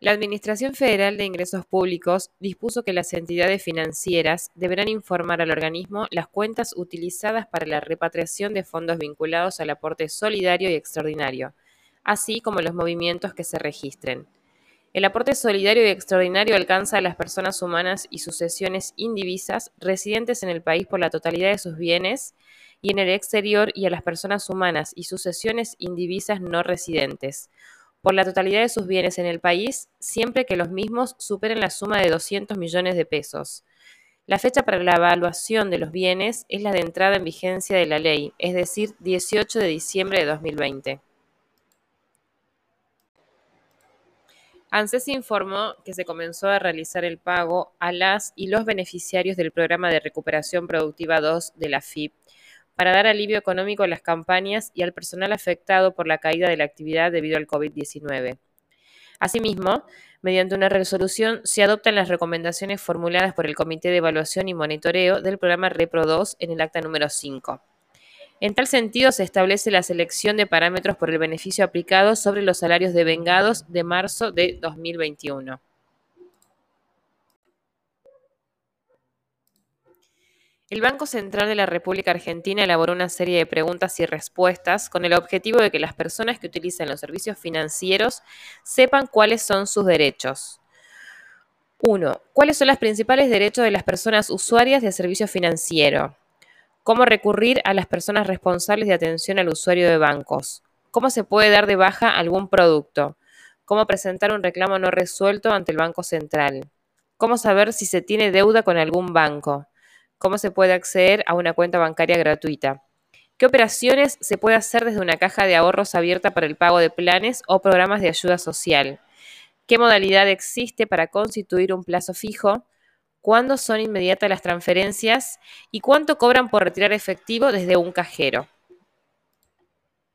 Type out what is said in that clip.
La Administración Federal de Ingresos Públicos dispuso que las entidades financieras deberán informar al organismo las cuentas utilizadas para la repatriación de fondos vinculados al aporte solidario y extraordinario, así como los movimientos que se registren. El aporte solidario y extraordinario alcanza a las personas humanas y sucesiones indivisas residentes en el país por la totalidad de sus bienes y en el exterior y a las personas humanas y sucesiones indivisas no residentes por la totalidad de sus bienes en el país, siempre que los mismos superen la suma de 200 millones de pesos. La fecha para la evaluación de los bienes es la de entrada en vigencia de la ley, es decir, 18 de diciembre de 2020. ANSES informó que se comenzó a realizar el pago a las y los beneficiarios del Programa de Recuperación Productiva 2 de la FIP para dar alivio económico a las campañas y al personal afectado por la caída de la actividad debido al COVID-19. Asimismo, mediante una resolución se adoptan las recomendaciones formuladas por el Comité de Evaluación y Monitoreo del programa REPRO 2 en el acta número 5. En tal sentido, se establece la selección de parámetros por el beneficio aplicado sobre los salarios devengados de marzo de 2021. El Banco Central de la República Argentina elaboró una serie de preguntas y respuestas con el objetivo de que las personas que utilizan los servicios financieros sepan cuáles son sus derechos. 1. ¿Cuáles son los principales derechos de las personas usuarias de servicio financiero? ¿Cómo recurrir a las personas responsables de atención al usuario de bancos? ¿Cómo se puede dar de baja algún producto? ¿Cómo presentar un reclamo no resuelto ante el Banco Central? ¿Cómo saber si se tiene deuda con algún banco? Cómo se puede acceder a una cuenta bancaria gratuita. ¿Qué operaciones se puede hacer desde una caja de ahorros abierta para el pago de planes o programas de ayuda social? ¿Qué modalidad existe para constituir un plazo fijo? ¿Cuándo son inmediatas las transferencias? ¿Y cuánto cobran por retirar efectivo desde un cajero?